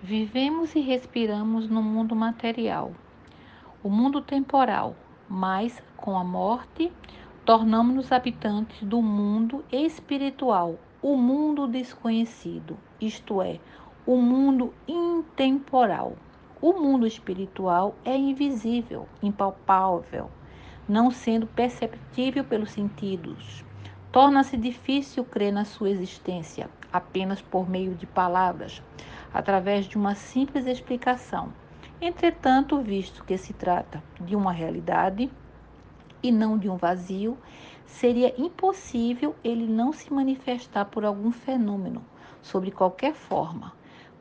Vivemos e respiramos no mundo material, o mundo temporal, mas com a morte tornamos-nos habitantes do mundo espiritual, o mundo desconhecido, isto é, o mundo intemporal. O mundo espiritual é invisível, impalpável, não sendo perceptível pelos sentidos. Torna-se difícil crer na sua existência apenas por meio de palavras, através de uma simples explicação. Entretanto, visto que se trata de uma realidade e não de um vazio, seria impossível ele não se manifestar por algum fenômeno, sobre qualquer forma.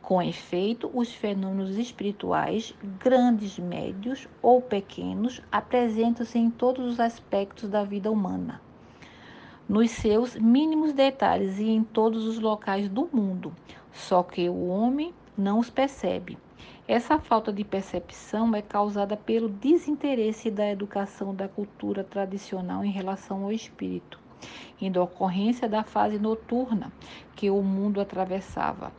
Com efeito, os fenômenos espirituais, grandes, médios ou pequenos, apresentam-se em todos os aspectos da vida humana nos seus mínimos detalhes e em todos os locais do mundo, só que o homem não os percebe. Essa falta de percepção é causada pelo desinteresse da educação da cultura tradicional em relação ao espírito, em decorrência da fase noturna que o mundo atravessava.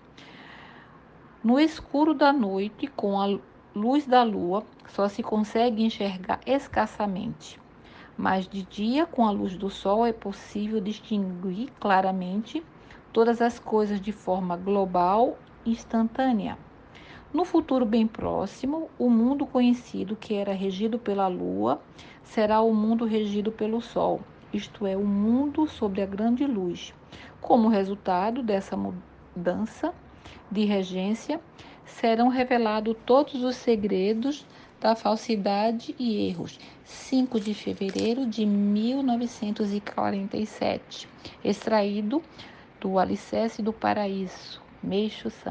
No escuro da noite, com a luz da lua, só se consegue enxergar escassamente mas de dia, com a luz do sol, é possível distinguir claramente todas as coisas de forma global e instantânea. No futuro bem próximo, o mundo conhecido que era regido pela lua será o mundo regido pelo sol, isto é, o mundo sobre a grande luz. Como resultado dessa mudança de regência, serão revelados todos os segredos da falsidade e erros, 5 de fevereiro de 1947, extraído do Alicerce do Paraíso, Meixo Santos.